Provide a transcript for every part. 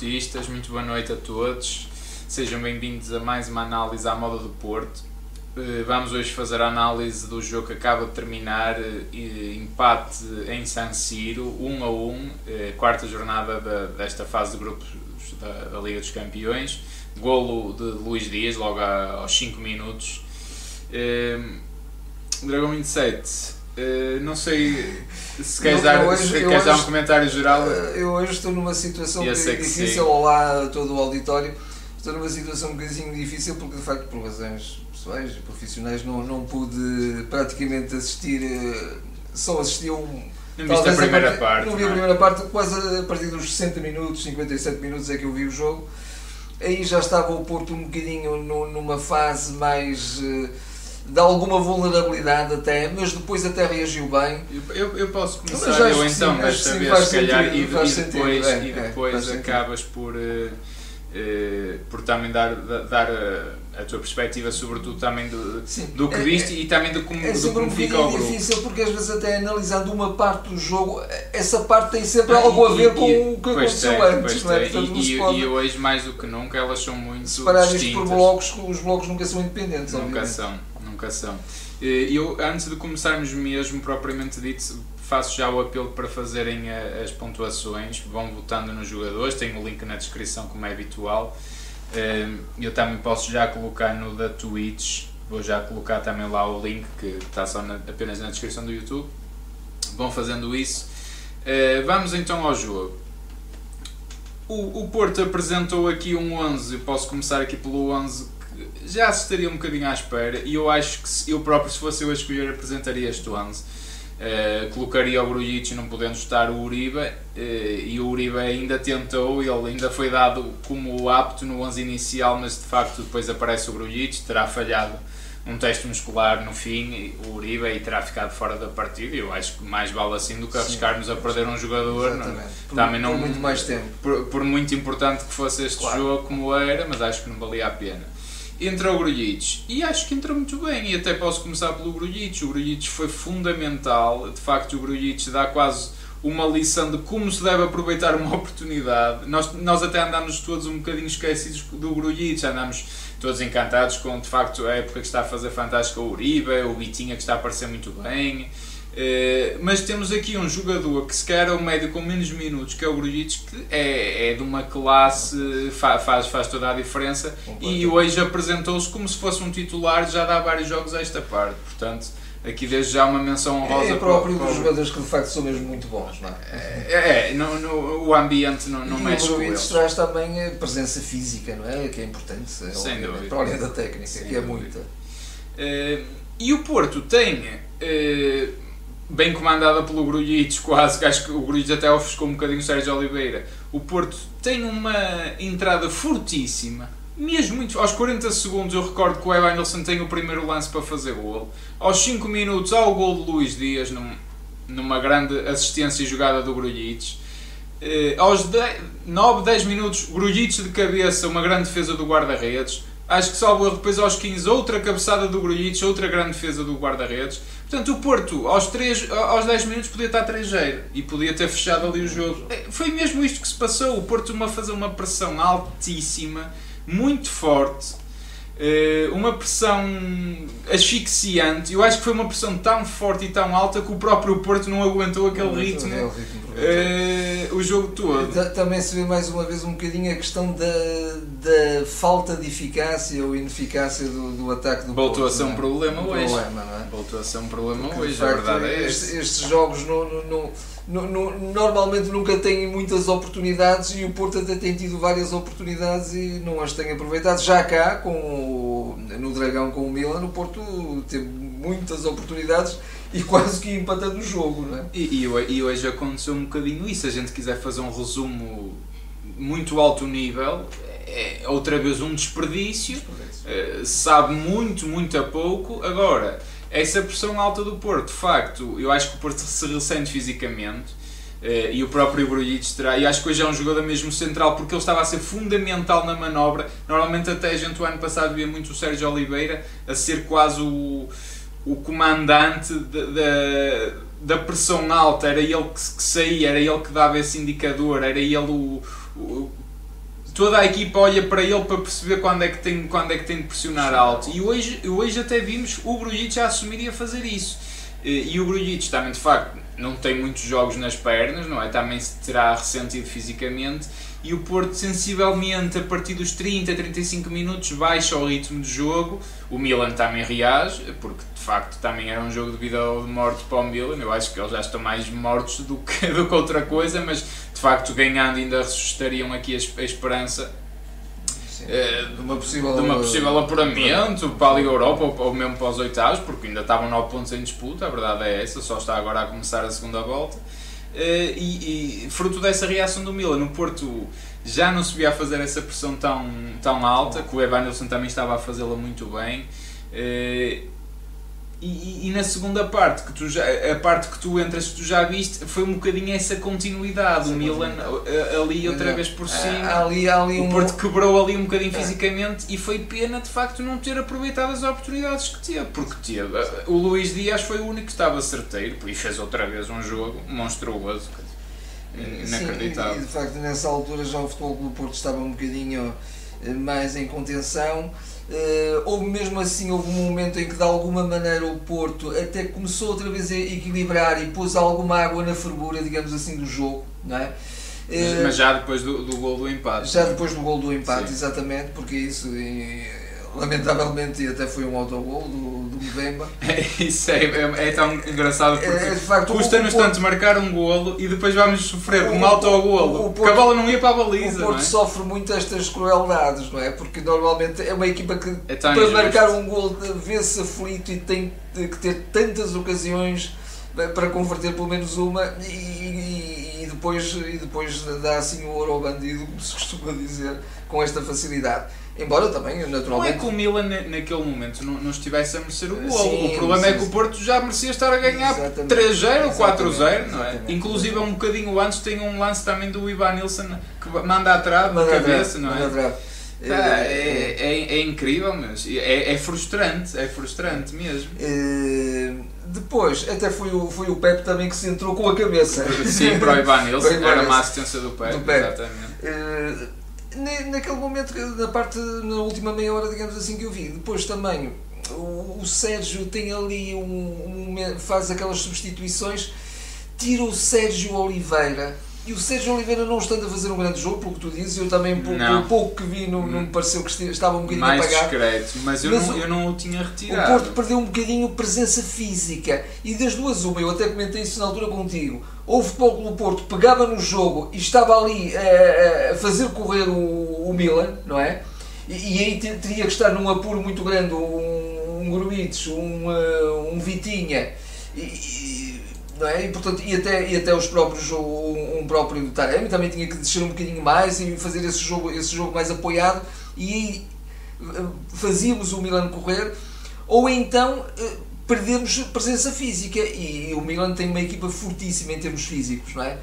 portistas, muito boa noite a todos. Sejam bem-vindos a mais uma análise à moda do Porto. Eh, vamos hoje fazer a análise do jogo que acaba de terminar, eh, empate em San Siro, 1 a 1, eh, quarta jornada desta fase de grupos da, Liga dos Campeões. Golo de Luís Dias, logo aos 5 minutos. Dragão 27, não sei se queres, dar, hoje, se queres hoje, dar um comentário geral. Eu hoje estou numa situação que difícil, olá a todo o auditório, estou numa situação um bocadinho difícil porque de facto por razões pessoais e profissionais não, não pude praticamente assistir, eh, só assisti a um. Não viste a primeira a part, parte? Não vi a é? primeira parte, quase a partir dos 60 minutos, 57 minutos é que eu vi o jogo. Aí já estava o Porto um bocadinho numa fase mais eh, de alguma vulnerabilidade até, mas depois até reagiu bem. Eu, eu posso começar eu então, desta vez, se calhar, e, e, depois, é, e depois é, acabas por, uh, por também dar, dar a tua perspectiva, sobretudo também do, Sim, do que é, viste é, e também do como, é do como fica o grupo. É difícil porque às vezes até analisando uma parte do jogo, essa parte tem sempre ah, algo a ver e, com o que aconteceu tem, antes. Não é? Portanto, e, e, hoje mais do que nunca elas são muito Separar isto por blocos, os blocos nunca são independentes. Nunca obviamente. são, nunca são. Eu, antes de começarmos mesmo, propriamente dito, faço já o apelo para fazerem as pontuações, vão votando nos jogadores, tem o link na descrição como é habitual. Ehm, eu também posso já colocar no da Twitch, vou já colocar também lá o link que está só na, apenas na descrição do YouTube. Vão fazendo isso. Eh, vamos então ao jogo. O, o Porto apresentou aqui um 11, eu posso começar aqui pelo 11 que já estaria um bocadinho à espera e eu acho que se, eu próprio, se fosse eu a escolher, apresentaria este 11 Uh, colocaria o Grujic não podendo estar o Uribe uh, e o Uribe ainda tentou, ele ainda foi dado como apto no 11 inicial, mas de facto depois aparece o Grujic, terá falhado um teste muscular no fim, o Uribe e terá ficado fora da partida. Eu acho que mais vale assim do que arriscarmos a perder um jogador. Não, por, também não, por muito mais tempo. Por, por, muito importante que fosse este claro. jogo como era, mas acho que não valia a pena entra o Grujic e acho que entra muito bem e até posso começar pelo Grujic o Grujic foi fundamental. De facto o Grujic dá quase uma lição de como se deve aproveitar uma oportunidade. Nós, nós até andamos todos um bocadinho esquecidos do Grujic andamos todos encantados com de facto a época que está a fazer fantástica o Uribe, o Vitinha que está a aparecer muito bem mas temos aqui um jogador que se quer é o médio com menos minutos, que é o Grujic, que é, é de uma classe, faz, faz toda a diferença e hoje apresentou-se como se fosse um titular, já dá vários jogos a esta parte, portanto aqui desde já uma menção honrosa é, é próprio para, para... dos jogadores que de facto são mesmo muito bons, não é? É, é no, no, o ambiente não, não e mexe com eles. traz também a presença física, não é? Que é importante, Sem dúvida. para além da técnica, Sem que é muita. Uh, e o Porto tem... Uh, bem comandada pelo Grujic, quase, acho que o Grujic até ofuscou um bocadinho o Sérgio Oliveira. O Porto tem uma entrada fortíssima, mesmo muito. Aos 40 segundos eu recordo que o Evanilson tem o primeiro lance para fazer gol. Aos 5 minutos há o gol de Luís Dias, num, numa grande assistência e jogada do Grujic. Uh, aos 10, 9, 10 minutos, Grujic de cabeça, uma grande defesa do guarda-redes. Acho que salvo erro depois aos 15, outra cabeçada do Grujic, outra grande defesa do guarda-redes. Portanto, o Porto, aos, 3, aos 10 minutos, podia estar 3 e podia ter fechado ali o jogo. É, foi mesmo isto que se passou. O Porto uma fazer uma pressão altíssima, muito forte, eh, uma pressão asfixiante. Eu acho que foi uma pressão tão forte e tão alta que o próprio Porto não aguentou aquele ritmo, uh, o jogo todo. Também se vê mais uma vez um bocadinho a questão da, da falta de eficácia ou ineficácia do, do ataque do Voltou Porto. a ser um problema hoje. Problema, é? Voltou a ser um problema Porque, hoje, facto, a verdade é estes, estes jogos não, não, não, não, normalmente nunca têm muitas oportunidades e o Porto até tem tido várias oportunidades e não as tem aproveitado. Já cá, com o, no Dragão com o Milan, o Porto teve muitas oportunidades e quase que empatando o jogo. Não é? e, e, e hoje aconteceu um bocadinho isso. Se a gente quiser fazer um resumo muito alto nível, é outra vez um desperdício, desperdício. Uh, sabe muito, muito a pouco. Agora essa pressão alta do Porto, de facto, eu acho que o Porto se ressente fisicamente. Uh, e o próprio Grujic terá, e acho que hoje é um jogador mesmo central porque ele estava a ser fundamental na manobra. Normalmente, até a gente o ano passado via muito o Sérgio Oliveira a ser quase o, o comandante da, da pressão alta, era ele que, saía, era ele que dava esse indicador, era ele o, o, toda a equipa olha para ele para perceber quando é que tem, quando é que tem de pressionar alto. E hoje, hoje até vimos o Brujic a assumir e a fazer isso. E o Brujic também, de facto, não tem muitos jogos nas pernas, não é? Também se terá ressentido fisicamente e o Porto sensivelmente a partir dos 30, 35 minutos baixa o ritmo de jogo. O Milan também reage, porque de facto também era um jogo de vida ou de morte para o Milan. Eu acho que eles já estão mais mortos do que, do que outra coisa, mas de facto ganhando ainda ressuscitariam aqui a, esperança eh, de uma possível, de uma possível apuramento para a Liga Europa ou, ou mesmo para os oitavos, porque ainda estavam 9 pontos em disputa, a verdade é essa, só está agora a começar a segunda volta. Eh, e, e, fruto dessa reação do Milan, no Porto já não se via a fazer essa pressão tão, tão alta, que o Evanilson também estava a fazê-la muito bem. Eh, e, e, na segunda parte, que tu já, a parte que tu entras, que tu já viste, foi um bocadinho essa continuidade. Essa o Milan ali outra vez por cima. Ali, ali o Porto quebrou ali um bocadinho é. fisicamente e foi pena de facto não ter aproveitado as oportunidades que teve. Porque teve. O Luís Dias foi o único que estava certeiro e fez outra vez um jogo monstruoso. Inacreditável. Sim, e de facto nessa altura já o futebol do Porto estava um bocadinho mais em contenção Uh, houve mesmo assim, houve um momento em que de alguma maneira o Porto até começou outra vez a equilibrar e pôs alguma água na fervura, digamos assim, do jogo, não é? Mas, mas já depois do, do gol do empate. Já depois do gol do empate, Sim. exatamente, porque isso lamentavelmente até foi um autogol do, do Mbemba. Isso é, é, é, tão engraçado porque é, custa-nos tanto marcar um golo e depois vamos sofrer o, um autogolo, porque a bola não ia para a baliza. O Porto é? sofre muito estas crueldades, não é? Porque normalmente é uma equipa que é para injusto. marcar um golo vê-se aflito e tem que ter tantas ocasiões para converter pelo menos uma e, e, e, depois, e depois dá assim o ouro ao bandido, como se costuma dizer, com esta facilidade. Embora também, naturalmente. Não é que o Milan naquele momento não, não estivesse a merecer o gol. O problema sim, é que o Porto já merecia estar a ganhar 3-0 ou 4-0, não é? Inclusive um bocadinho antes tem um lance também do Ivan Nilsson que manda atrás na cabeça, não é? Tá, é, é, é, incrível, mas é, é frustrante, é frustrante mesmo. Uh, depois, até foi o, foi o Pep também que se entrou com a cabeça. Sim, para o Ivan Nilsson, era uma assistência do Pep, do Pep. exatamente. Naquele momento, na parte, na última meia hora, digamos assim, que eu vi. Depois também, o, o Sérgio tem ali um, um, faz aquelas substituições, tira o Sérgio Oliveira. E o Sérgio Oliveira não estando a fazer um grande jogo, pelo que tu dizes, eu também, pelo pouco que vi, não, não me pareceu que estava um bocadinho Mais apagado. discreto, mas, eu, mas não, o, eu não o tinha retirado. O Porto perdeu um bocadinho presença física. E das duas, uma, eu até comentei isso na altura contigo o Futebol Clube Porto pegava no jogo e estava ali a, a fazer correr o, o, Milan, não é? E, e, aí teria que estar num apuro muito grande um, um um, uh, um Vitinha, e, não é? E, portanto, e, até, e até os próprios, um, um próprio Taremi também tinha que descer um bocadinho mais e fazer esse jogo, esse jogo mais apoiado, e aí fazíamos o Milan correr, ou então perdemos presença física e o Milan tem uma equipa fortíssima em termos físicos, não é?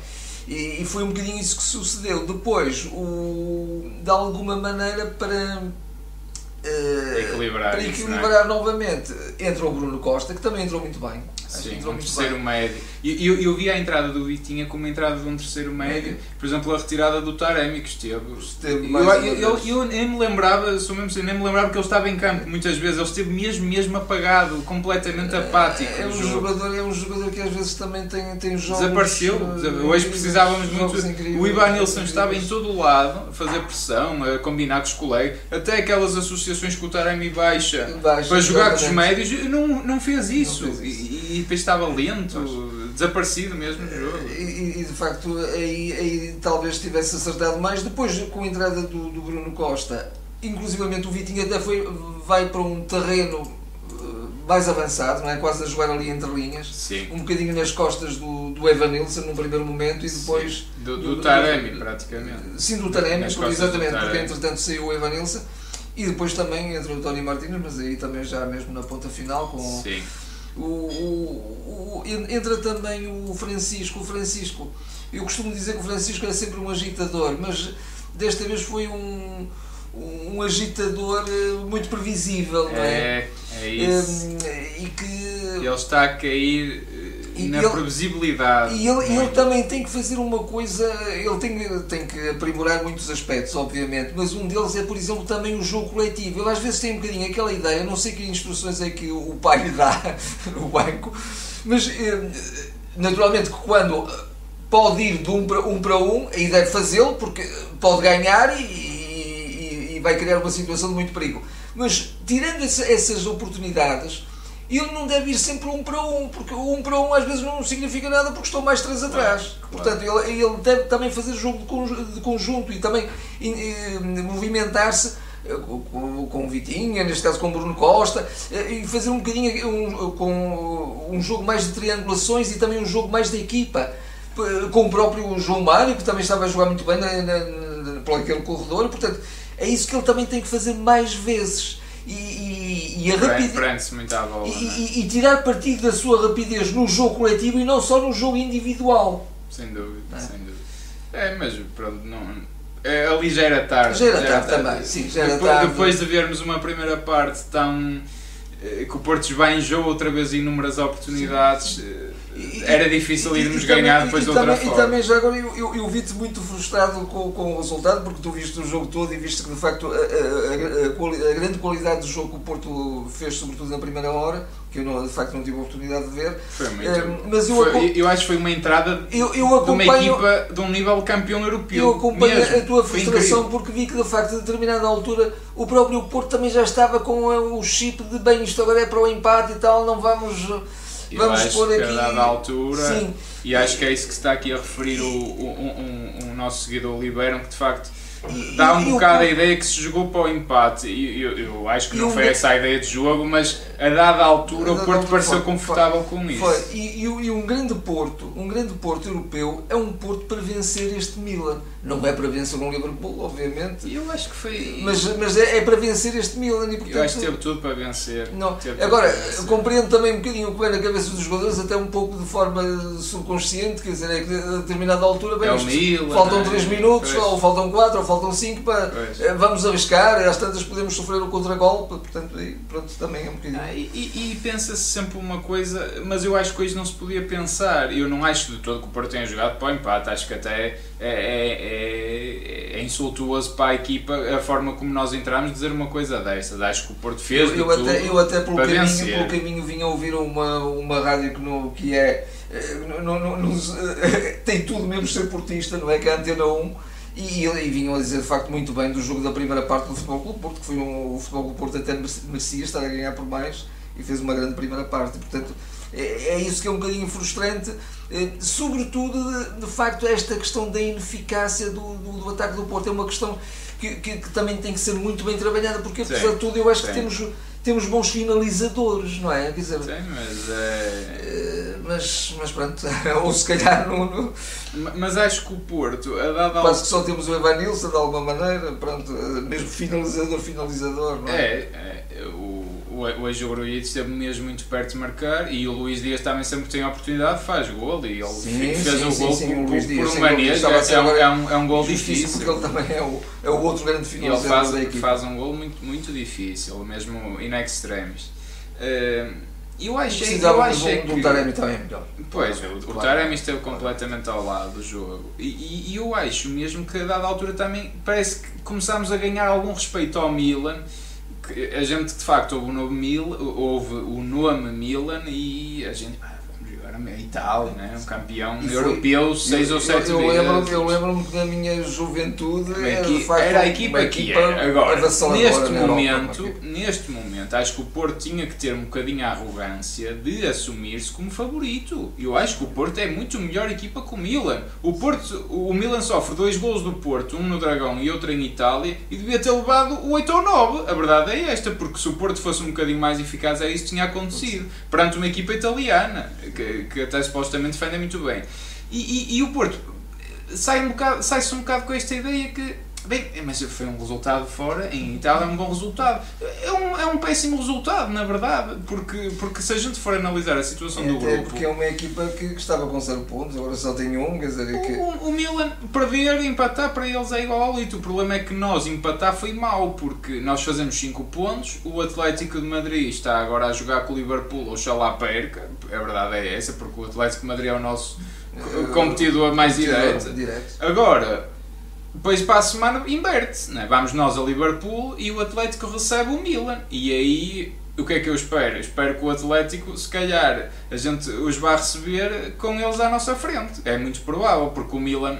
E, e foi um bocadinho isso que sucedeu. Depois, o, de alguma maneira, para uh, equilibrar, para equilibrar é? novamente, entra o Bruno Costa, que também entrou muito bem. Sim, um terceiro bem. médio. Eu, eu, eu, vi a entrada do Vitinha como a entrada de um terceiro médio, por exemplo, a retirada do Taremi que esteve. esteve eu, eu, eu, nem me lembrava, sou mesmo nem me lembrava que ele estava em campo muitas vezes, ele esteve mesmo, mesmo apagado, completamente é, apático. É, um jogador, é um jogador que às vezes também tem, tem jogos. Desapareceu, uh, hoje precisávamos muito. Incríveis, o Ivan Nilsson estava em todo o lado a fazer pressão, a combinar com os colegas, até aquelas associações que o Taremi baixa, baixa para jogar com os médios, não, não fez isso. Não fez isso. E, depois estava lento, desaparecido mesmo no jogo. E, e, de facto aí, aí talvez tivesse acertado mais. Depois com a entrada do, do Bruno Costa, inclusivamente o Vitinho até foi, vai para um terreno eh, mais avançado, não é? quase a jogar ali entre linhas, Sim. um bocadinho nas costas do, do Evan Nilsson num primeiro momento e depois Sim. do, do, do Taremi praticamente. Sim, do Taremi, exatamente, porque entretanto saiu o Evan Nilsson e depois também entra o Tony Martins, mas aí também já mesmo na ponta final com Sim o, o, o, entra também o Francisco. O Francisco, eu costumo dizer que o Francisco é sempre um agitador, mas desta vez foi um, um agitador eh, muito previsível, não é? É, é isso. Um, e que Ele está a cair E na ele- previsibilidade. E ele, e ele também tem que fazer uma coisa, ele tem, tem que aprimorar muitos aspectos, obviamente, mas um deles é, por exemplo, também o jogo coletivo. Ele às vezes tem um bocadinho aquela ideia, não sei que instruções é que o pai lhe dá no banco, mas eh, naturalmente que quando pode ir de um para um, para um e deve fazê-lo, porque pode ganhar e, e- e vai criar uma situação de muito perigo. Mas tirando essa- essas oportunidades, ele não deve ir sempre um para um, porque um para um às vezes não significa nada porque estão mais três atrás. claro. Portanto, ele, ele deve também fazer jogo de conju- de conjunto e também movimentar-se eh, com, com, Vitinha, neste caso com o Bruno Costa, eh, e fazer um bocadinho um, com um jogo mais de triangulações e também um jogo mais de equipa. Com o próprio João Mário, que também estava a jogar muito bem na, na, na, por aquele corredor, portanto, é isso que ele também tem que fazer mais vezes. E, e, e a rapidez. Bola. E, é? e- e tirar partido da sua rapidez no jogo coletivo e não só no jogo individual. Sem dúvida, É. sem dúvida. É, mas pronto, não. É, ali já era tarde. Já era tarde também, sim, já era depois, tarde. depois de vermos uma primeira parte tão. eh, que o Porto esbanjou outra vez inúmeras oportunidades, eh, E- era difícil e- irmos e ganhar também- depois e de outra também, forma. E também já agora eu, eu, eu vi-te muito frustrado com, com o resultado, porque tu viste o jogo todo e viste que de facto a, a- a- a grande qualidade do jogo que o Porto fez, sobretudo na primeira hora, que eu não, de facto não tive a oportunidade de ver. Foi muito. Eh, mas eu foi- eu acho que foi uma entrada Eu, eu de uma equipa de um nível campeão europeu. eu acompanho mesmo. a tua frustração porque vi que de facto a determinada altura o próprio Porto também já estava com eh, o chip de bem, isto agora é para o empate e tal, não vamos. Eu Vamos acho pôr que aqui. a dada altura, Sim. e acho que é isso que está aqui a referir o, o, um, um- um nosso seguidor Oliveira, que de facto E- dá um e- e o bocado a Porto- ideia que se jogou para o empate. E eu, eu acho que E não o foi essa a ideia de jogo, mas a dada altura A o Porto pareceu confortável com isso. Foi. E, e, e um grande Porto, um grande Porto europeu é um Porto para vencer este Milan. Não é para vencer um Liverpool, obviamente, eu acho que foi. mas, mas é, é para vencer este Milan e portanto. eu acho que teve tudo para vencer. Não. Agora, vencer. compreendo também um bocadinho o que vai na cabeça dos jogadores, até um pouco de forma subconsciente, quer dizer, é que a determinada altura, bem, É Milan, faltam é? 3 minutos, Pois. ou faltam 4, ou faltam 5, para, Pois. eh, vamos arriscar, às tantas podemos sofrer o contragolpe, portanto, aí, pronto, também é um bocadinho. Ah, e e- e pensa-se sempre uma coisa, mas eu acho que hoje não se podia pensar. Eu não acho de todo que o Porto tenha jogado para o empate. Acho que até é, é, é- insultuoso para a equipa a forma como nós entramos dizer uma coisa dessas. Acho que o Porto fez Eu, eu até, eu até pelo, caminho, vencer. pelo caminho vinha a ouvir uma, uma rádio que, no, que é. no- no- no- tem tudo mesmo ser portista, não é? Que é a Antena 1. E, e vinham a dizer de facto muito bem do jogo da primeira parte do Futebol Clube Porto, que foi um, o Futebol Clube Porto até merecia estar a ganhar por mais e fez uma grande primeira parte. Portanto, é, é isso que é um bocadinho frustrante, sobretudo de, de facto esta questão da ineficácia do, do, do ataque do Porto. É uma questão que, que, que também tem que ser muito bem trabalhada, porque apesar de tudo eu acho que sim. temos, temos bons finalizadores, não é? Quer dizer, Sim, mas, é, eh, mas, mas pronto, ou se calhar no, no, mas acho que o Porto, a dada quase que só temos o Evan Nilsson de alguma maneira, pronto, eh, mesmo finalizador, finalizador, não é? É, é, o, o, o Grujic esteve mesmo muito perto de marcar e o Luís Dias também sempre que tem a oportunidade faz gol e ele Sim, fez sim, o gol sim, o por, por, Dias, por sem um dúvida, manejo, é, um, é, um, é um gol difícil. porque ele também é o, é o outro grande E ele finalizador faz, da equipe. faz um gol muito, muito difícil, mesmo in extremis. Eh, eu achei, eu achei um, um que... Taremi também melhor. Pois, o, o Claro. Taremi esteve completamente ao lado do jogo. E, e- e eu acho mesmo que a dada altura também parece que começámos a ganhar algum respeito ao Milan. A gente de facto houve o nome, Mil, houve o nome Milan e a gente. "Ah, vamos jogar a Itália, né? um campeão foi- europeu seis eu, ou sete eu, eu vezes. lembro, eu lembro-me que na minha juventude equi- facto, era a equipa que era. Agora, neste Europa, momento, equipa- neste momento, acho que o Porto tinha que ter um bocadinho a arrogância de assumir-se como favorito. Eu acho que o Porto é muito melhor equipa que o Milan. O, Porto, o Milan sofre dois gols do Porto, um no Dragão e outro em Itália, e devia ter levado o 8 ou 9. A verdade é esta, porque se o Porto fosse um bocadinho mais eficaz, é isso que tinha acontecido. Perante uma equipa italiana, que, que até supostamente defende muito bem. E, e- e o Porto sai um bocado, sai-se um bocado com esta ideia que Bem, mas foi um resultado fora, em Itália é um bom resultado. É um, é um péssimo resultado, na verdade, porque, porque se a gente for analisar a situação É, do até grupo. porque é uma equipa que, estava com 0 pontos, agora só tem um, quer dizer, é que. O, o Milan, perder, empatar para eles é igual ao Lito. O problema é que nós empatar foi mau, porque nós fazemos 5 pontos, o Atlético de Madrid está agora a jogar com o Liverpool, oxalá perca, a verdade é essa, porque o Atlético de Madrid é o nosso Eh, competidor mais direto. direto. Agora, depois para a semana inverte, né? vamos nós a Liverpool e o Atlético recebe o Milan. E aí, o que é que eu espero? Espero que o Atlético, se calhar, a gente os vá receber com eles à nossa frente. É muito provável, porque o Milan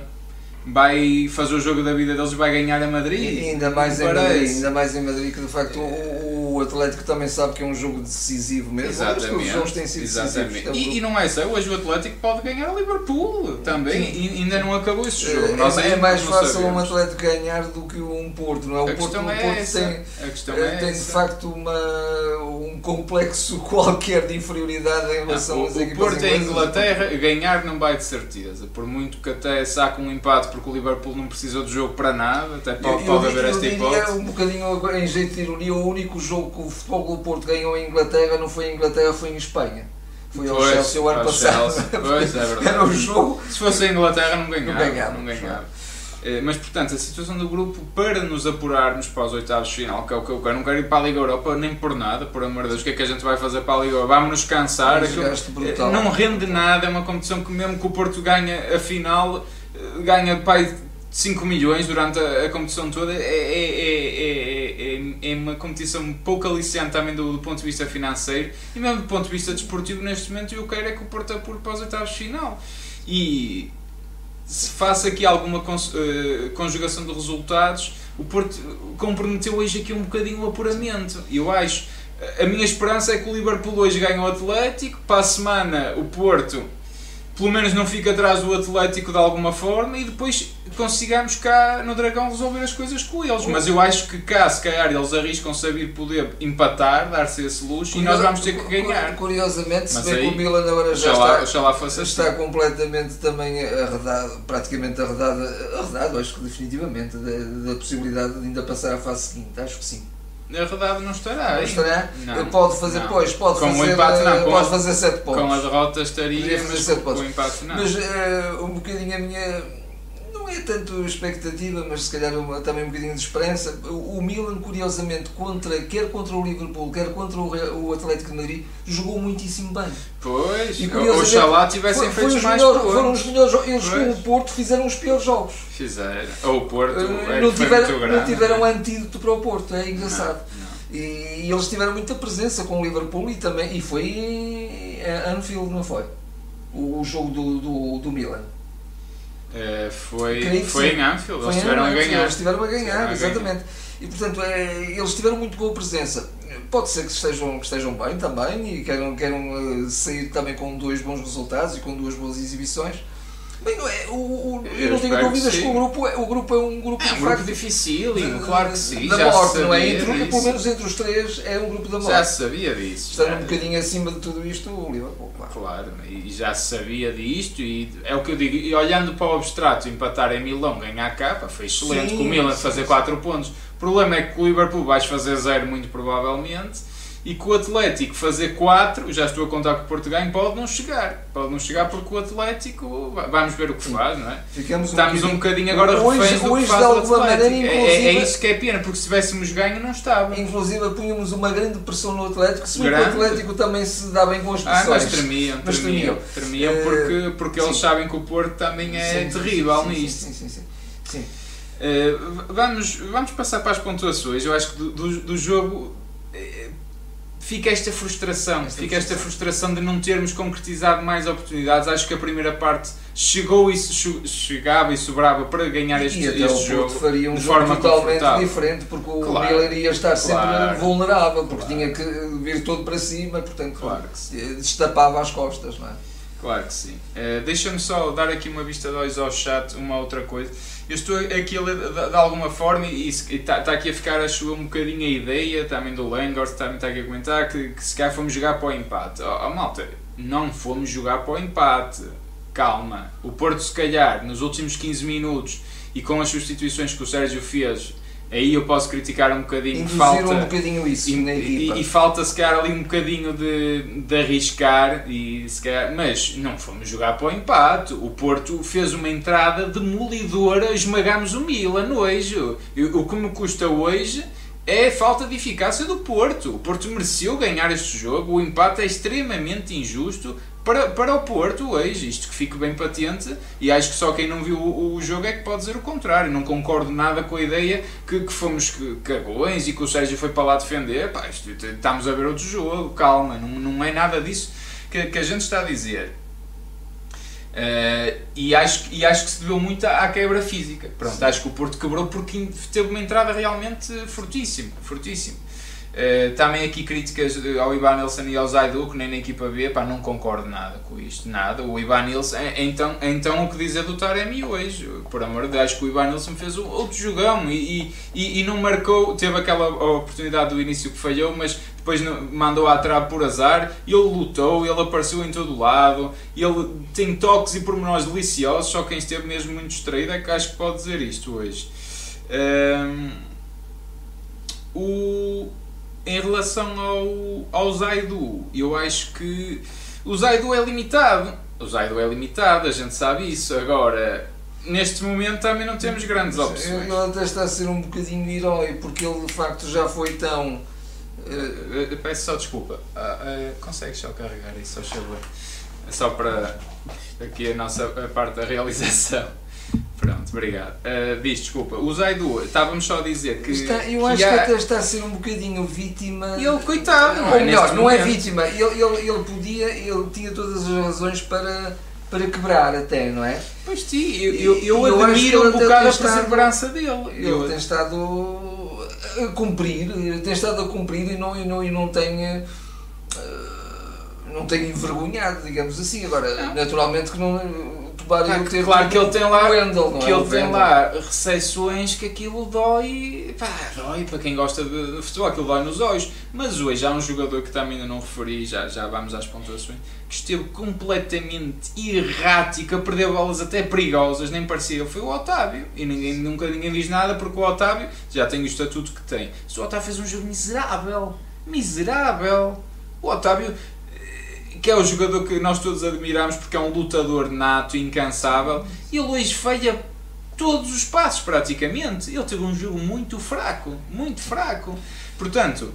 vai fazer o jogo da vida deles e vai ganhar a Madrid. E ainda mais, em. Madrid, ainda mais em Madrid, que de facto o, o Atlético também sabe que é um jogo decisivo mesmo. Exatamente. Os jogos têm sido Exatamente. decisivos. E, e não é só, hoje o Atlético pode ganhar a Liverpool também. E ainda não acabou esse É, jogo. Nós é, ainda mais não fácil sabemos. um Atlético ganhar do que um Porto, não é? O A Porto, o é Porto essa. tem, eh, é tem de facto uma, um complexo qualquer de inferioridade em relação o, às o equipas Porto em inglesas. Inglaterra ganhar não vai de certeza, por muito que até saque um empate porque o Liverpool não precisou de jogo para nada, até pode, eu, haver esta hipótese. um bocadinho em jeito de ironia, o único jogo que o Futebol Clube Porto ganhou em Inglaterra não foi em Inglaterra, foi em Espanha. Foi ao Chelsea o ano passado. Chelsea. Pois, é verdade. Era um jogo. Se fosse a Inglaterra não ganhava. Não ganhava. não ganhava. Eh, Mas portanto, a situação do grupo para nos apurarmos para os oitavos de final, que é o que eu quero, não quero ir para a Liga Europa nem por nada, por amor de Deus, o que é que a gente vai fazer para a Liga Europa? Vamos nos cansar, eh, não rende nada, é uma competição que mesmo que o Porto ganha a final, ganha pai 5 milhões durante a, a competição toda, é, é, é, é, é, é uma competição pouco aliciante também do, do ponto de vista financeiro e mesmo do ponto de vista desportivo neste momento eu quero é que o Porto apure para os oitavos de final. E se faça aqui alguma eh, conjugação de resultados, o Porto comprometeu hoje aqui um bocadinho o apuramento. E eu acho, a minha esperança é que o Liverpool hoje ganhe o Atlético, para a semana o Porto pelo menos não fica atrás do Atlético de alguma forma e depois consigamos cá no Dragão resolver as coisas com eles. Mas eu acho que cá, se calhar, eles arriscam saber poder empatar, dar-se esse luxo e nós vamos ter que ganhar. Curiosamente, se Mas vê que o Milan agora já está, oxalá fosse assim. está completamente também arredado, praticamente arredado, arredado acho que definitivamente, da, da possibilidade de ainda passar à fase seguinte. Acho que sim. Na verdade não estará. Não estará? Não, pode fazer, não. pois, pode Com o fazer, empate, não, eh, com pode fazer 7 pontos. Com a derrota estaria, mas com o empate não. Mas eh, um bocadinho a minha. Não é tanto expectativa, mas se calhar uma- também um bocadinho de esperança. O, o Milan, curiosamente, contra, quer contra o Liverpool, quer contra o, Atlético de Madrid, jogou muitíssimo bem. Pois, E, oxalá tivessem foi- feito mais. Foram os melhores jogos. Eles Pois. com o Porto fizeram os piores jogos. Fizeram. Ou o Porto, Eh, é não, tiveram, não grande. tiveram antídoto para o Porto, é engraçado. Não, não. E, e eles tiveram muita presença com o Liverpool e também e foi em Anfield, não foi? O, o jogo do, do, do Milan. Eh, foi, foi em Anfield, Foi eles em estiveram a ganhar. Eles estiveram a ganhar, exatamente. E portanto, é, eles tiveram muito boa presença. Pode ser que estejam, que estejam bem também e queiram, queiram eh, sair também com dois bons resultados e com duas boas exibições. Bem, é, o, o, eu, não tenho dúvidas que que, o, grupo, é- o grupo é um grupo É um de grupo de- claro que sim. da já morte, não é? Entre, pelo menos entre os três é um grupo da Já morte. se sabia disso. Já. um bocadinho acima de tudo isto, o Liverpool, claro. Claro, e já sabia disto e é o que eu digo, e olhando para o abstrato, empatar em Milão, ganhar a capa, foi excelente, Sim, com o Milan sim, fazer sim. 4 pontos. O problema é que com o Liverpool vais fazer 0 muito provavelmente e com o Atlético fazer 4, já estou a contar que o Porto ganho, pode não chegar. Pode não chegar porque o Atlético, va- vamos ver o que faz, não é? Ficamos Estamos um bocadinho agora Hoje- reféns do hoje, que faz de alguma maneira, É- é, é isso que é pena, porque se tivéssemos ganho não estava. Inclusive punhamos uma grande pressão no Atlético, se que o. Atlético também se dá bem com as Ah, pressões. mas tremiam, Mas tremiam, tremiam. tremiam Eh, porque, porque eles sabem que o Porto também é Sim, terrível sim, nisto. Sim, sim, sim. sim. Eh, vamos, vamos passar para as pontuações. Eu acho que do, do, do jogo eh, fica esta frustração, Esta fica esta frustração. frustração de não termos concretizado mais oportunidades. Acho que a primeira parte chegou e che- chegava e sobrava para ganhar este, e até este o jogo faria um de jogo forma totalmente diferente, porque o Claro. Milan ia estar sempre Claro. vulnerável, porque Claro. tinha que vir todo para cima, portanto Claro eh, destapava as costas, não é? Claro que sim. Eh, Deixa-me só dar aqui uma vista de olhos ao chat, uma outra coisa. Eu estou aqui a ler de, de alguma forma e está aqui a ficar a chover um bocadinho a ideia, também do Langor, também está aqui a comentar, que, que se calhar fomos jogar para o empate. Oh, oh, malta, não fomos jogar para o empate. calma. O Porto, se calhar, nos últimos 15 minutos e com as substituições que o Sérgio fez, aí eu posso criticar um bocadinho. Induziram falta, um bocadinho isso e, na equipa. e, e falta se calhar ali um bocadinho de, de arriscar, e se calhar, mas não fomos jogar para o empate. O Porto fez uma entrada demolidora, esmagámos o Milan hoje. O, o que me custa hoje é a falta de eficácia do Porto. O Porto mereceu ganhar este jogo, o empate é extremamente injusto para, para o Porto hoje, isto que fique bem patente, e acho que só quem não viu o, o jogo é que pode dizer o contrário. Não concordo nada com a ideia que, que fomos cagões e que o Sérgio foi para lá defender. Pá, isto, estamos a ver outro jogo, calma, não, não é nada disso que, que a gente está a dizer. Uh, e, acho, e acho que se deveu muito à, quebra física. Pronto, acho que o Porto quebrou porque teve uma entrada realmente fortíssima. fortíssima. Uh, também aqui críticas ao Ivan Nilsson e ao Zaidu, que nem na equipa B, pá, não concordo nada com isto, nada. O Ivan Nilsson, é, então, então o que dizer do Taremi hoje? Por amor de Deus, acho que o Ivan Nilsson fez outro jogão e, e, e não marcou, teve aquela oportunidade do início que falhou, mas depois mandou a trave por azar, ele lutou, ele apareceu em todo lado, ele tem toques e pormenores deliciosos, só quem esteve mesmo muito distraído é que acho que pode dizer isto hoje. Um, o em relação ao, ao Zaidu, eu acho que o Zaidu é limitado. O Zaidu é limitado, a gente sabe isso. Agora, neste momento também não temos grandes opções. Ele até está a ser um bocadinho herói, porque ele de facto já foi tão. Uh, peço só desculpa. Uh, uh, consegues só carregar isso, só favor? Só para aqui a nossa a parte da realização. Pronto, obrigado. Uh, diz, desculpa, o Zaidu, estávamos só a dizer que. Está, eu que acho há... que até está a ser um bocadinho vítima. Ele, coitado, não Ou é? melhor, não é vítima, ele, ele, ele podia, ele tinha todas as razões para, para quebrar, até, não é? Pois sim, eu, eu, eu, eu admiro um bocado a perseverança dele. Ele eu... tem estado a cumprir, tem estado a cumprir e não, e não, e não tem. Uh, não tem envergonhado, digamos assim. Agora, não. naturalmente que não claro, ter claro que ele tem lá, Wendell, que é? ele tem lá recepções que aquilo dói, pá, dói para quem gosta de, futebol, aquilo dói nos olhos. Mas hoje há um jogador que também ainda não referi, já, já vamos às pontuações, que esteve completamente errático, a perder bolas até perigosas, nem parecia. Foi o Otávio. E ninguém, nunca ninguém diz nada porque o Otávio já tem o estatuto que tem. Se o Otávio fez um jogo miserável, miserável. O Otávio que é o jogador que nós todos admiramos porque é um lutador nato, incansável, ele hoje falha todos os passos praticamente. Ele teve um jogo muito fraco, muito fraco. Portanto,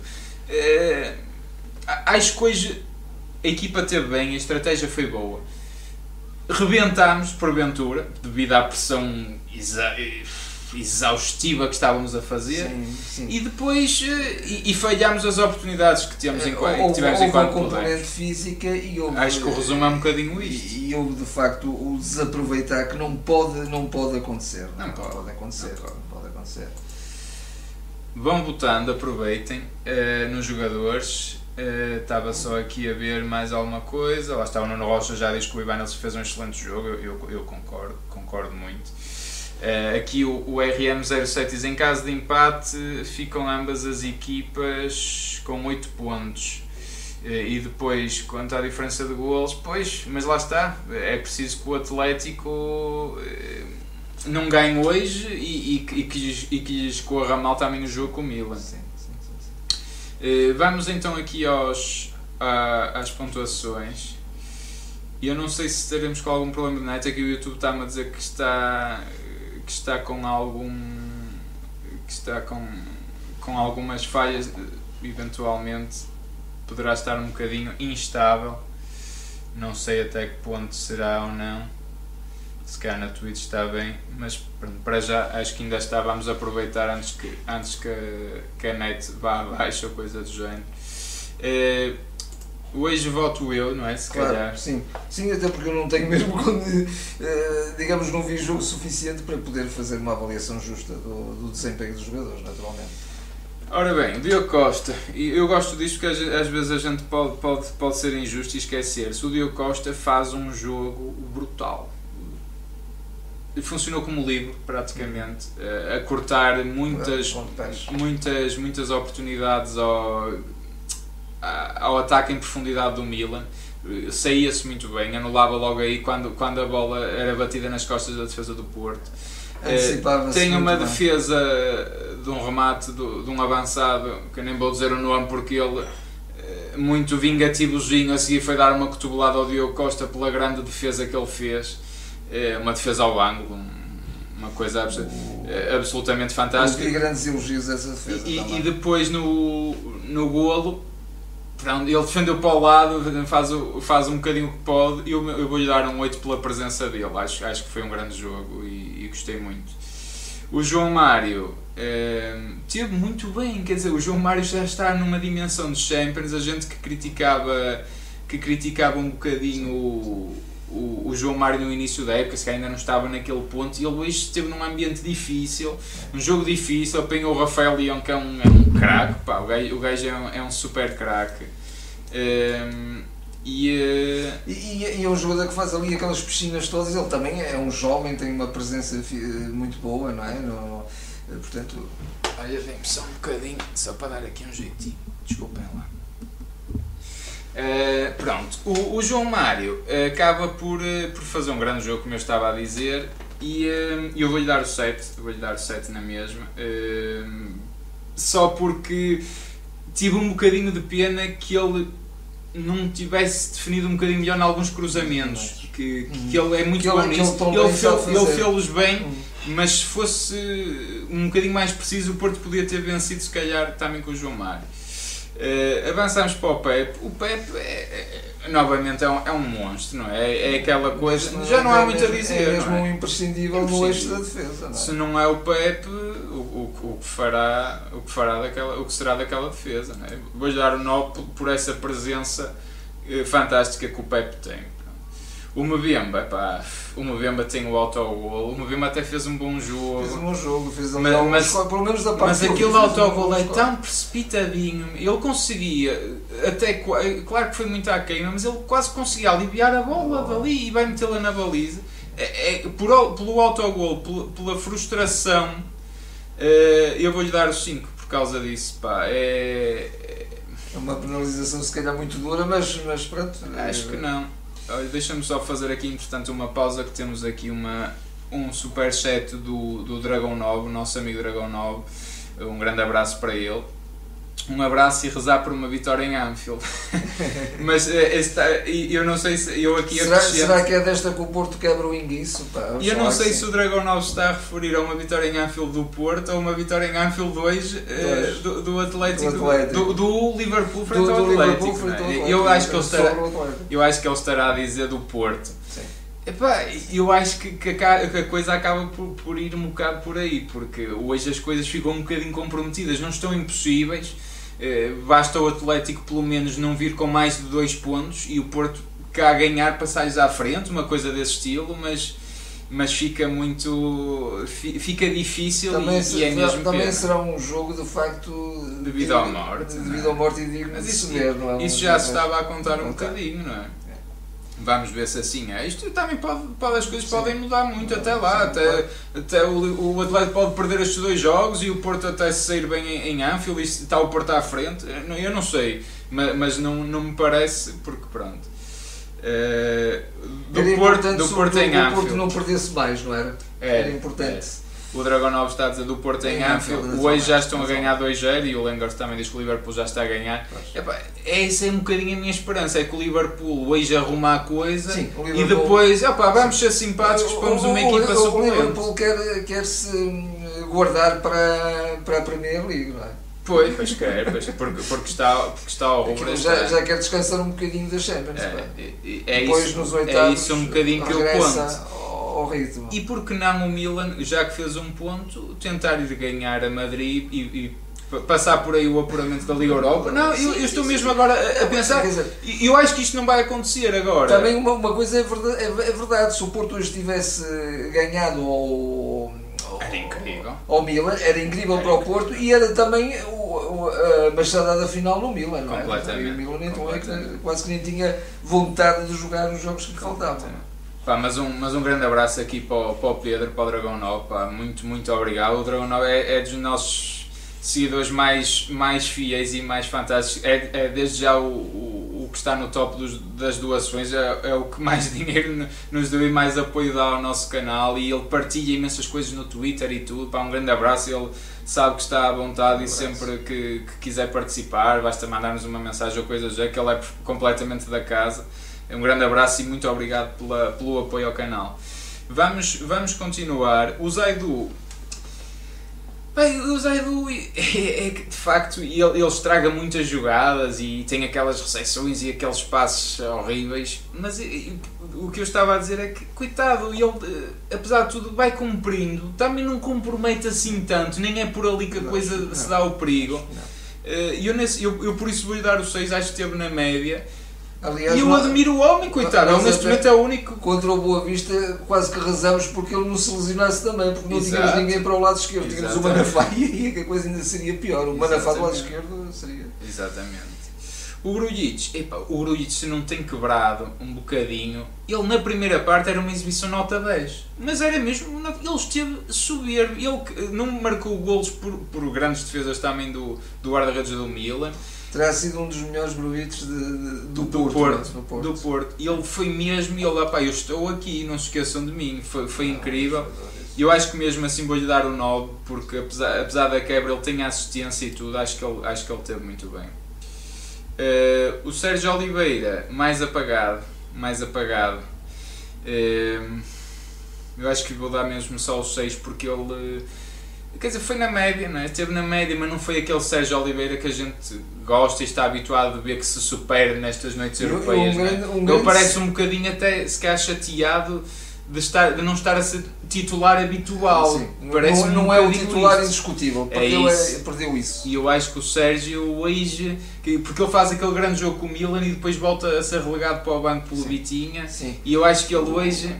eh, acho que hoje a equipa teve bem, a estratégia foi boa. Rebentámos, porventura, devido à pressão exaustiva que estávamos a fazer sim, sim. e depois eh, e, e falhámos as oportunidades que temos em, houve, que tivemos houve enquanto componente física e houve, acho que o resumo é um bocadinho isso e, houve de facto o desaproveitar que não pode não pode acontecer não, não pode, pode, acontecer não pode. não pode acontecer vão votando aproveitem uh, nos jogadores Uh, estava só aqui a ver mais alguma coisa. Lá está o Nuno Rocha já diz que o Ibanez fez um excelente jogo. Eu, eu, eu concordo, concordo muito. Uh, aqui o, o RM07 diz em caso de empate ficam ambas as equipas com 8 pontos. Uh, e depois, quanto à diferença de gols, pois, mas lá está, é preciso que o Atlético uh, não ganhe hoje e, e, e, que, e que lhes corra mal também o jogo com o Milan. Sim, sim, sim, vamos então aqui aos, a, às pontuações. E eu não sei se teremos com algum problema de net, aqui o YouTube está-me a dizer que está que está com algum que está com, com algumas falhas eventualmente poderá estar um bocadinho instável. Não sei até que ponto será ou não. Se calhar na Twitch está bem mas para já acho que ainda está vamos aproveitar antes que, antes que, que a net vá abaixo ou coisa do género. Eh, Hoje voto eu, não é? Se claro, calhar. Sim. sim, até porque eu não tenho mesmo, eh, digamos, não vi jogo suficiente para poder fazer uma avaliação justa do, do desempenho dos jogadores, naturalmente. Ora bem, o Diogo Costa, e eu gosto disto porque às vezes a gente pode, pode, pode ser injusto e esquecer-se. O Diogo Costa faz um jogo brutal. Funcionou como livre, praticamente, eh, a cortar muitas, muitas, muitas oportunidades ao ao ataque em profundidade do Milan. saía-se muito bem, anulava logo aí quando, quando a bola era batida nas costas da defesa do Porto. Antecipava-se tem uma muito bem. defesa de um remate do- de um avançado, que eu nem vou dizer o nome porque ele eh, muito vingativozinho a seguir foi dar uma cotovelada ao Diogo Costa pela grande defesa que ele fez, Eh, uma defesa ao ângulo, um- uma coisa abs- eh, absolutamente fantástica. Grandes elogios essa defesa. E, e depois no, no golo, pronto, ele defendeu para o lado, faz, faz um bocadinho o que pode eu, eu vou-lhe dar um 8 pela presença dele. Acho, acho que foi um grande jogo e, e gostei muito. O João Mário eh, teve muito bem, quer dizer, o João Mário já está numa dimensão de Champions, a gente que criticava, que criticava um bocadinho o, o, o João Mário no início da época, se calhar ainda não estava naquele ponto, e ele hoje esteve num ambiente difícil, um jogo difícil, apanhou o Rafael Leão que é um, é um craque, pá, o gajo, o gajo é, um, é um super craque. Ehm, e eh, E, e- e é um jogador que faz ali aquelas piscinas todas, ele também é um jovem, tem uma presença fi- muito boa, não é? No- portanto, Olha, vem-me só um bocadinho, só para dar aqui um jeitinho. Desculpem lá. Eh, pronto, o, o João Mário eh, acaba por, eh, por fazer um grande jogo, como eu estava a dizer, e eh, eu vou-lhe dar o 7, eu vou-lhe dar o 7 na mesma, eh, só porque tive um bocadinho de pena que ele não tivesse definido um bocadinho melhor em alguns cruzamentos, que, que ele é muito Que bom que nisso, ele ele ele fazer. fê-los bem, mas se fosse um bocadinho mais preciso, o Porto podia ter vencido, se calhar, também com o João Mário. Eh, avançamos para o Pep. O Pep, é, é- é- novamente, é um, é um monstro, não é? É aquela coisa. Já não há muito a é dizer. É mesmo é? um imprescindível no eixo da defesa, não é? Se não é o Pep, o, o, o que fará, o que fará daquela, o que será daquela defesa, não é? Vou-lhe dar o nó por, por essa presença eh, fantástica que o Pep tem. O Mbemba, pá, o Mbemba tem o autogol, o Mbemba até fez um bom jogo. Fez um bom jogo, fez ali Mas- mas- pelo menos da parte Mas aquele um autogol é tão precipitadinho, ele conseguia, até claro que foi muito à queima, mas ele quase conseguia aliviar a bola dali e vai metê-la na baliza. É, é, por, pelo autogol, pela, pela frustração, eh, eu vou-lhe dar o 5 por causa disso. Pá. É, É uma penalização se calhar muito dura, mas, mas pronto. é, acho que não. Deixa-me só fazer aqui, entretanto, uma pausa que temos aqui uma, um superchat do, do Dragão 9, o nosso amigo Dragão 9. Um grande abraço para ele. Um abraço e rezar por uma vitória em Anfield. Mas eh, está, e eu não sei se eu aqui Será, acrescento- será que é desta que o Porto quebra o? Pá, vamos E eu não sei que se o Dragão 9 está a referir a uma vitória em Anfield do Porto ou uma vitória em Anfield 2 eh, Dois. do, do Atlético, Do Atlético. Do, do Liverpool frente ao Atlético. É? Eu acho que ele estará, sobre o Atlético. eu acho que ele estará a dizer do Porto. Sim. Epá, eu acho que, que a, coisa acaba por, por ir um bocado por aí, porque hoje as coisas ficam um bocadinho comprometidas, não estão impossíveis, eh, basta o Atlético pelo menos não vir com mais de dois pontos e o Porto cá ganhar passar-lhes à frente, uma coisa desse estilo, mas, mas fica muito. fi- fica difícil Também, e, se- e é mesmo também pena. será um jogo de facto Devido à morte, é? devido à morte e digno Mas de isso, se ver, não é? isso já jogo se estava a contar um bocadinho, não é? Vamos ver se assim é. Isto também pode, pode as coisas Sim. podem mudar muito até lá. Sim, Até, até o, o Atlético pode perder estes dois jogos e o Porto até se sair bem em, em Anfield e está o Porto à frente. Eu não- sei, mas, mas não, não me parece, porque pronto. Eh, do, Porto, do Porto em que o Porto Anfield. não perdesse mais, não era? É, Era importante. O Dragão 9 está a dizer do Porto em Anfield. Hoje já estão a ganhar 2-0 e o Lengers também diz que o Liverpool já está a ganhar. Epá, essa é um bocadinho a minha esperança, é que o Liverpool hoje arruma a coisa Sim, e depois, epá, vamos ser simpáticos, pomos uma equipa o, o, o suplente. Liverpool quer, quer se hum, guardar para, para a Premier League, não é? Pois, pois quer, pois, porque, porque está, porque está ao rubro já, ano. já quer descansar um bocadinho da Champions. É, é, é Depois isso, nos é oitavos isso um bocadinho que eu ponto. Ao ao ritmo. E por que não o Milan, já que fez um ponto, tentar ir ganhar a Madrid e, e pa- passar por aí o apuramento da Liga Europa? Não, eu, eu estou mesmo agora a, a pensar. E eu acho que isto não vai acontecer agora. Também uma, uma coisa é verdade, é, é verdade, se o Porto hoje tivesse ganhado ao, ao, Era incrível. ao Milan, era incrível para o Porto e era também o, o, a machadada final no Milan, não é? Completamente, E o Milan então é que quase que nem tinha vontade de jogar os jogos que faltavam. Pá, mas, um, mas um grande abraço aqui para o, para o Pedro, para o Dragão 9. Pá, muito, muito obrigado. O Dragão 9 é, é dos nossos seguidores mais, mais fiéis e mais fantásticos. É, é desde já o, o, o que está no top dos, das doações, é, é, o que mais dinheiro nos deu e mais apoio dá ao nosso canal e ele partilha imensas coisas no Twitter e tudo. Pá, um grande abraço, ele sabe que está à vontade um e sempre que, que, quiser participar, basta mandar-nos uma mensagem ou coisa já que ele é completamente da casa. Um grande abraço e muito obrigado pela, pelo apoio ao canal. Vamos, vamos continuar. O Zaidu Bem, o Zaidu é, é, que de facto ele, ele estraga muitas jogadas e tem aquelas recepções e aqueles passos horríveis, mas o que eu estava a dizer é que, coitado, ele eh, apesar de tudo vai cumprindo, também não compromete assim tanto, nem é por ali que a coisa não, se dá o perigo. Eh, e eu, eu, eu por isso vou-lhe dar o 6, acho que esteve na média. Aliás, e eu admiro o homem, coitado. Ele neste momento é o único. Contra o Boa Vista, quase que rezamos porque ele não se lesionasse também, porque não Exato. tínhamos ninguém para o lado esquerdo. Tínhamos o Manafá e a coisa ainda seria pior. O Manafá do lado esquerdo seria. Exatamente. O Grujic, epa, o Grujic se não tem quebrado um bocadinho, ele na primeira parte era uma exibição nota 10, mas era mesmo, ele esteve soberbo, ele não marcou golos por, por grandes defesas também do, do guarda-redes do Milan, terá sido um dos melhores de, do, do, Porto, Porto, do, Porto, do Porto. E ele foi mesmo, e ele, pá, eu estou aqui, não se esqueçam de mim, foi, foi incrível. E eu acho que mesmo assim vou-lhe dar o 9, porque apesar, apesar da quebra ele tem assistência e tudo, acho que ele, acho que ele teve muito bem. Uh, o Sérgio Oliveira, mais apagado, mais apagado. Uh, eu acho que vou dar mesmo só o 6 porque ele Quer dizer, foi na média, não é? Esteve na média, mas não foi aquele Sérgio Oliveira que a gente gosta e está habituado a ver que se supera nestas noites europeias. Um, um, é? um Ele parece um bocadinho até se calhar chateado de, estar, de não estar a ser titular habitual. Sim, Parece não, não é o titular isso. indiscutível, porque é ele é, perdeu isso. E eu acho que o Sérgio hoje, que, porque ele faz aquele grande jogo com o Milan e depois volta a ser relegado para o banco pelo Sim. Vitinha, Sim. e eu acho que ele hoje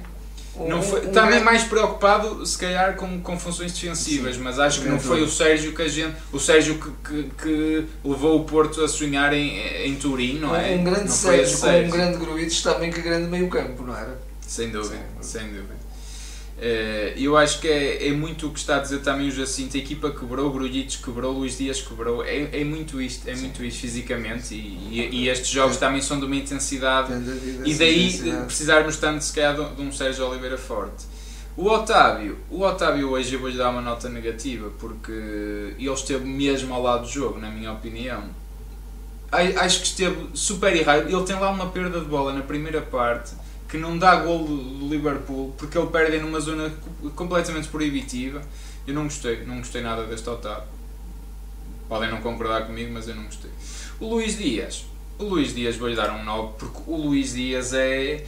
não foi, um também grande... mais preocupado, se calhar, com, com funções defensivas, Sim, mas acho que não foi o Sérgio que a gente. O Sérgio que, que, que levou o Porto a sonhar em, em Turim, não é? Um grande não Sérgio, com um grande Gruites, também que grande meio-campo, não era? Sem dúvida, sem, sem dúvida. Uh, eu acho que é, é muito o que está a dizer também o Jacinto. A equipa quebrou, o Grujitos quebrou, Luís Dias quebrou. É, é muito isto, é Sim. muito isto fisicamente. E, e, e estes jogos também são de uma intensidade. E daí intensidade. precisarmos tanto, se calhar, de um Sérgio Oliveira forte. O Otávio, o Otávio hoje eu vou-lhe dar uma nota negativa porque ele esteve mesmo ao lado do jogo, na minha opinião. Acho que esteve super errado. Ele tem lá uma perda de bola na primeira parte que não dá gol do Liverpool porque ele perde numa zona completamente proibitiva. Eu não gostei, não gostei nada deste Otávio. Podem não concordar comigo, mas eu não gostei. O Luís Dias, o Luís Dias vou-lhe dar um 9 porque o Luís Dias é,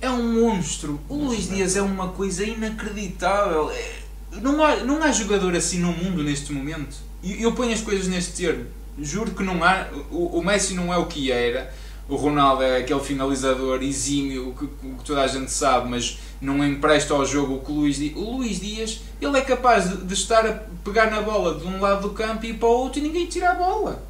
é um monstro. O Luís Dias é uma coisa inacreditável. É, não, há, não há jogador assim no mundo neste momento. Eu, eu ponho as coisas neste termo. Juro que não há. O, o Messi não é o que era o Ronaldo é aquele finalizador exímio que, que, toda a gente sabe, mas não empresta ao jogo o que o Luís Dias. O Luís Dias ele é capaz de, de, estar a pegar na bola de um lado do campo e para o outro e ninguém tira a bola.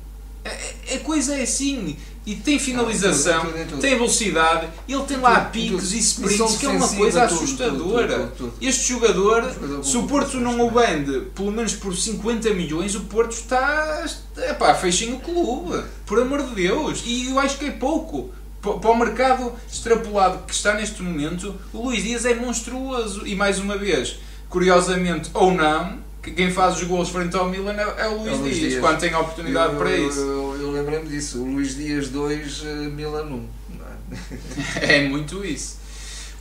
A, a, a coisa é assim e tem finalização, tudo, tudo, tudo. tem velocidade, ele tem lá picos e sprints, que é uma coisa assustadora. Este jogador, se o Porto não o vende pelo menos por 50 milhões, o Porto está. Epá, fechem o clube, por amor de Deus. E eu acho que é pouco. Para o mercado extrapolado que está neste momento, o Luís Dias é monstruoso. E mais uma vez, curiosamente ou não, quem faz os gols frente ao Milan é, é o Luís, é Dias, Dias, quando tem a oportunidade eu, para isso. Eu, eu, eu lembrei-me disso, o Luís Dias 2, eh, Milan 1. É? é muito isso.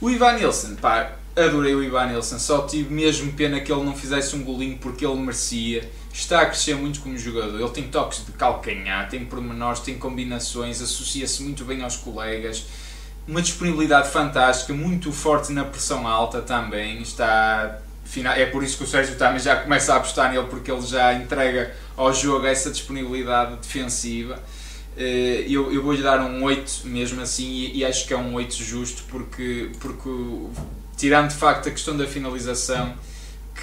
O Ivan Nilsson, pá, adorei o Ivan Nilsson, só tive mesmo pena que ele não fizesse um golinho porque ele merecia. Está a crescer muito como jogador, ele tem toques de calcanhar, tem pormenores, tem combinações, associa-se muito bem aos colegas uma disponibilidade fantástica, muito forte na pressão alta também, está é por isso que o Sérgio também já começa a apostar nele, porque ele já entrega ao jogo essa disponibilidade defensiva. Eh, eu, eu vou-lhe dar um 8 mesmo assim, e, acho que é um 8 justo, porque, porque tirando de facto a questão da finalização,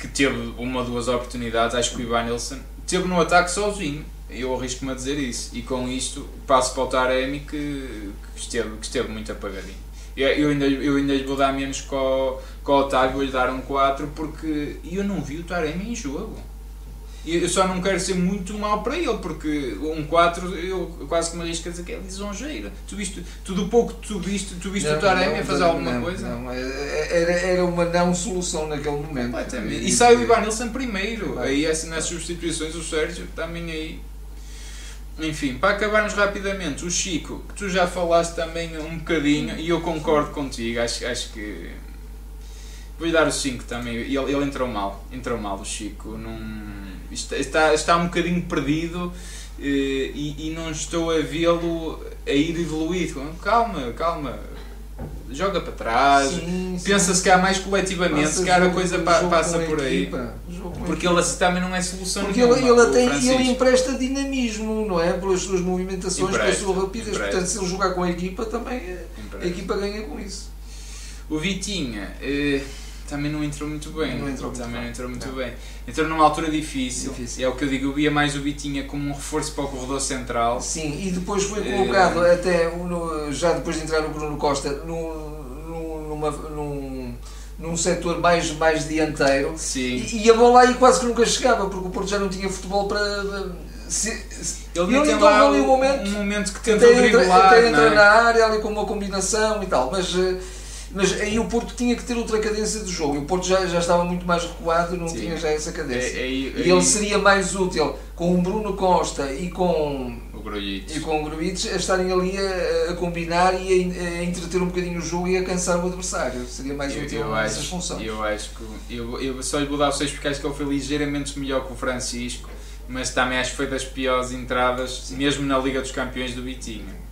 que teve uma ou duas oportunidades, acho que o Ivan Nilsson teve no ataque sozinho. Eu arrisco-me a dizer isso, e com isto passo para o Taremi que, que, esteve, que esteve muito apagadinho. Eu ainda, eu ainda lhe vou dar menos com o, com o Otávio, vou lhe dar um 4 porque eu não vi o Taremi em jogo. Eu só não quero ser muito mal para ele, porque um 4 eu quase que me arrisco a dizer que é lisonjeira. Tu viste, tudo pouco que tu viste, tu viste Não, o Taremi a fazer não, alguma não, coisa? não, era, era uma não solução naquele momento. Completamente. E sai o Ivan Nilsson primeiro. Aí essa, nas substituições o Sérgio também aí. Enfim, para acabarmos rapidamente, o Chico, que tu já falaste também um bocadinho, e eu concordo contigo, acho, acho que. Vou-lhe dar o 5 também. Ele, ele entrou mal, entrou mal o Chico. Não, está, está, está um bocadinho perdido eh, e, e não estou a vê-lo a ir evoluir. Calma, calma. Joga para trás, Sim, sim, pensa se sim. cá mais coletivamente, Passa se calhar a coisa pa- passa a por aí. a Porque ele assim também não é solução Porque nenhuma. ele, ele, Francisco. ele empresta dinamismo, não é? Pelas suas movimentações, pela Empresta, sua rapidez. empresta. Portanto, se ele jogar com a equipa, também eh, a Empresta. equipa ganha com isso. O Vitinha eh, também não entrou muito bem. Não entrou muito também bem. não entrou muito Não. bem. Entrou numa altura difícil. Difícil. É o que eu digo, eu via mais o Vitinha como um reforço para o corredor central. Sim, e depois foi Eh, colocado até no- já depois de entrar o Bruno Costa num, num, numa, num, num setor mais, mais dianteiro Sim. e, e a bola aí quase que nunca chegava porque o Porto já não tinha futebol para. Se, se, Ele e ter então ali um um momento momento que tenta até entra, driblar. até entra é? na área ali com uma combinação e tal, mas, eh, mas aí o Porto tinha que ter outra cadência de jogo e o Porto já, já estava muito mais recuado, não Sim. tinha já essa É, cadência. é, aí- E aí ele seria mais útil com o Bruno Costa e com O Grujic. e com o Grubites a estarem ali a, a combinar e a, a entreter um bocadinho o jogo e a cansar o adversário. Seria mais Eu, útil eu nessas acho, funções. eu acho que eu, eu só lhe vou dar os 6 porque acho que ele foi ligeiramente melhor que o Francisco, mas também acho que foi das piores entradas, mesmo na Liga dos Campeões do Vitinho.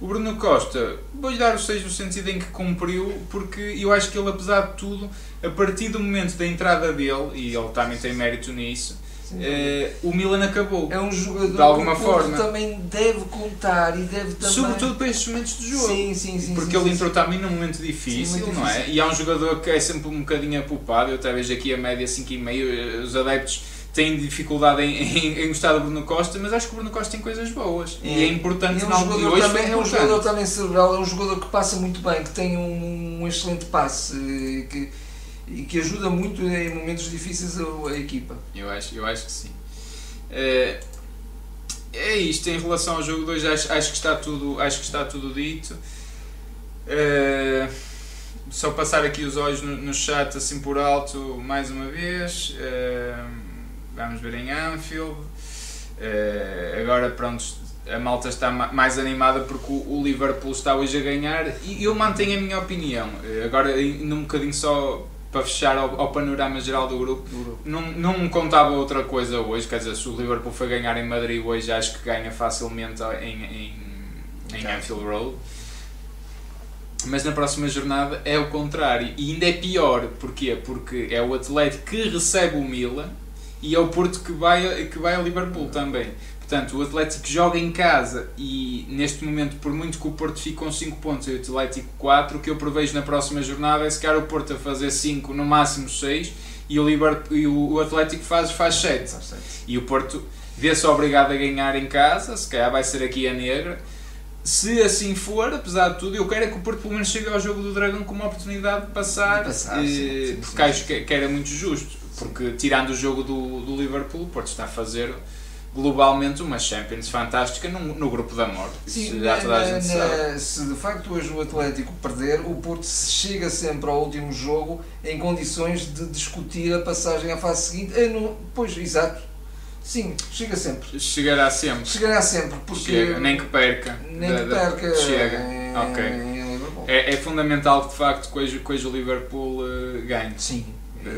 O Bruno Costa, vou-lhe dar os 6 no sentido em que cumpriu, porque eu acho que ele, apesar de tudo, a partir do momento da entrada dele, e ele também tem mérito nisso, Sim. eh, o Milan acabou. É um jogador de alguma que o forma. também deve contar e deve também. Sobretudo para estes momentos de jogo. Sim, sim, sim. Porque sim, ele sim, entrou também num momento difícil, Sim, não é? difícil. E é um jogador que é sempre um bocadinho apupado. Eu até vejo aqui a média 5,5. Os adeptos têm dificuldade em, em, em gostar do Bruno Costa, mas acho que o Bruno Costa tem coisas boas. E é importante E é um jogador, também, é um importante. jogador também cerebral, é um jogador que passa muito bem, que tem um, um excelente passe e que, e que ajuda muito em momentos difíceis a, a equipa. Eu acho, eu acho que sim. É, é isto em relação ao jogo 2, acho, acho, que está tudo, acho que está tudo dito. É, só passar aqui os olhos no, no chat assim por alto mais uma vez. É, vamos ver em Anfield. É, agora pronto, a malta está ma- mais animada porque o, Liverpool está hoje a ganhar e eu mantenho a minha opinião. É, agora indo um bocadinho só para fechar ao, ao panorama geral do grupo. Não, não me contava outra coisa hoje, quer dizer, se o Liverpool foi ganhar em Madrid hoje, acho que ganha facilmente em, em, em Anfield Road. Mas na próxima jornada é o contrário. E ainda é pior. Porquê? Porque é o Atlético que recebe o Milan e é o Porto que vai, que vai a Liverpool também. Portanto, o Atlético joga em casa e neste momento, por muito que o Porto fique com 5 pontos e o Atlético 4, o que eu prevejo na próxima jornada é se calhar o Porto a fazer 5, no máximo 6 e o, Liverpool, e o Atlético faz, faz 7. E o Porto vê-se obrigado a ganhar em casa, se calhar vai ser aqui a negra. Se assim for, apesar de tudo, eu quero é que o Porto pelo menos chegue ao jogo do Dragão com uma oportunidade de passar, De passar, eh, sim, sim, porque sim, acho que era muito justo. Porque tirando o jogo do, do Liverpool, o Porto está a fazer globalmente uma Champions fantástica no, no grupo da morte. Sim, na- na- se de facto hoje o Atlético perder, o Porto chega sempre ao último jogo em condições de discutir a passagem à fase seguinte. É no- pois, exato. Sim, chega sempre. Chegará sempre. Chegará sempre, porque Chega, nem que perca. nem Da- que da- perca Chega. em, Ok. em Liverpool. É, é fundamental que de facto que hoje, que hoje o Liverpool eh, ganhe. Sim,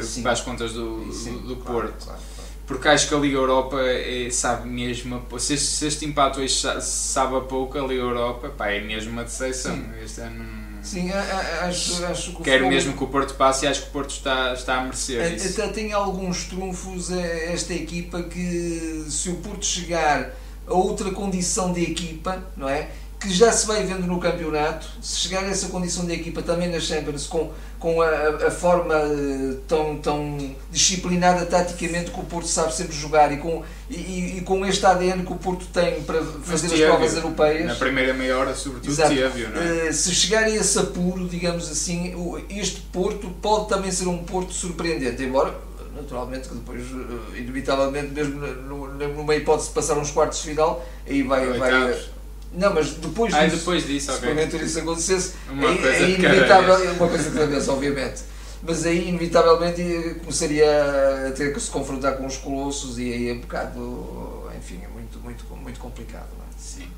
sim. Para as contas do, Sim, do, do claro, Porto. claro, claro. Porque acho que a Liga Europa é, sabe mesmo. Se este, se este empate hoje sa- sabe a pouco, a Liga Europa pá, é mesmo uma decepção. Sim. Este ano. Sim, acho, acho que Quero mesmo que o Porto passe e acho que o Porto está, está a merecer isso. Até tem alguns trunfos esta equipa que se o Porto chegar a outra condição de equipa, não é? Que já se vai vendo no campeonato, se chegar a essa condição de equipa também na Champions, com, com a, a forma eh, tão, tão disciplinada taticamente que o Porto sabe sempre jogar e com, e- e, com este ADN que o Porto tem para Mas fazer as provas europeias. Na primeira meia hora, sobretudo, teve, não é? Eh, se chegar a esse apuro, digamos assim, este Porto pode também ser um Porto surpreendente, embora naturalmente, que depois, uh, inevitavelmente, mesmo numa hipótese de passar uns quartos de final, aí vai. vai não, mas depois ah, disso, depois disso, okay. se porventura isso acontecesse, uma aí, coisa é inevitável, uma coisa de vez, obviamente. Mas aí, inevitavelmente, começaria a ter que se confrontar com os colossos e aí é um bocado, enfim, é muito, muito, muito complicado. Não é? Sim.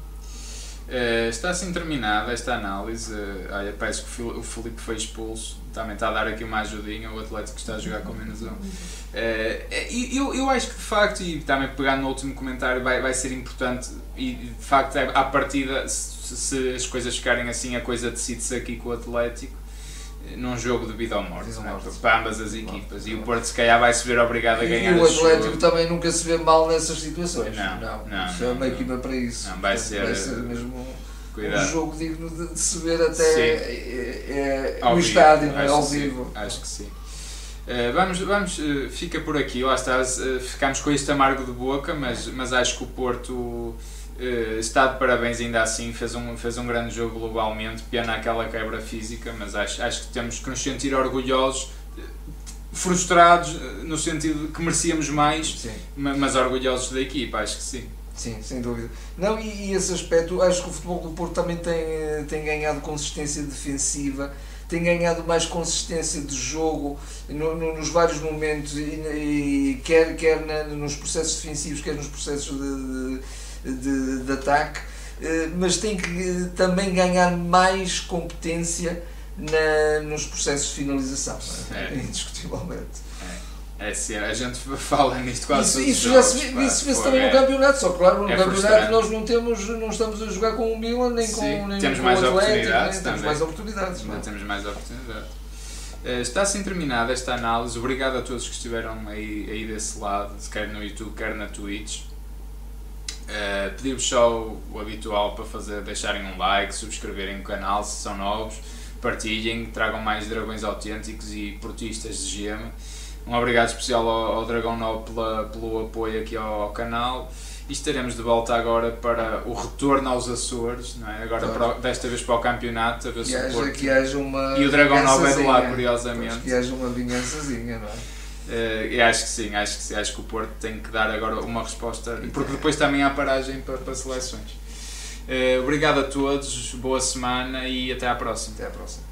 Uh, está assim terminada esta análise. Uh, olha, parece que o Felipe foi expulso. Também está a dar aqui uma ajudinha. O Atlético está a jogar com menos um. Uh, eu, eu acho que de facto, e também pegando no último comentário, vai, vai ser importante. E de facto, é, à partida, se, se as coisas ficarem assim, a coisa decide-se aqui com o Atlético num jogo de vida ou morte. Né? para ambas as equipas. E o Porto, se calhar, vai se ver obrigado a ganhar. E o Atlético também nunca se vê mal nessas situações. Não, não. não isso é uma equipa para isso. Não, vai ser, vai ser mesmo cuidado. um jogo digno de, se ver até é, é, no estádio, é? ao vivo. Acho que sim. Uh, vamos, vamos uh, fica por aqui, lá está, uh, ficamos com este amargo de boca, mas, mas acho que o Porto Uh, está de parabéns ainda assim, fez um, fez um grande jogo globalmente, pena aquela quebra física, mas acho, acho que temos que nos sentir orgulhosos, frustrados eh, no sentido de que merecíamos mais, sim. mas orgulhosos da equipa, acho que sim. Sim, sem dúvida. Não, e, e, esse aspecto, acho que o futebol do Porto também tem, eh, tem ganhado consistência defensiva, tem ganhado mais consistência de jogo no, no, nos vários momentos, e, e quer, quer na, nos processos defensivos, quer nos processos de, de de, de ataque, eh, mas tem que também ganhar mais competência na, nos processos de finalização, é? indiscutivelmente. É, é sim, a gente fala nisto quase Isso, isso já se vê, isso vê -se também é, no campeonato, só claro, no é campeonato nós não, temos, não estamos a jogar com o Milan nem sim, com, nem temos com mais o Atlético, oportunidades temos mais oportunidades. Não, temos mais oportunidades. Eh, está assim terminada esta análise. Obrigado a todos que estiveram aí, aí desse lado, quer no YouTube, quer na Twitch. Uh, Pedir-vos só o, habitual para fazer, deixarem um like, subscreverem o canal se são novos, partilhem, tragam mais dragões autênticos e portistas de gema. Um obrigado especial ao, ao Dragão 9 pela, pelo apoio aqui ao, ao, canal e estaremos de volta agora para o retorno aos Açores, não é? agora para, desta vez para o campeonato, a ver se o Porto... que haja uma E o Dragão 9 é de lá, curiosamente. Que haja uma vingançazinha, não é? Uh, acho que sim, acho que acho que o Porto tem que dar agora uma resposta, porque depois também há paragem para, para seleções. Uh, obrigado a todos, boa semana e até à próxima. Até à próxima.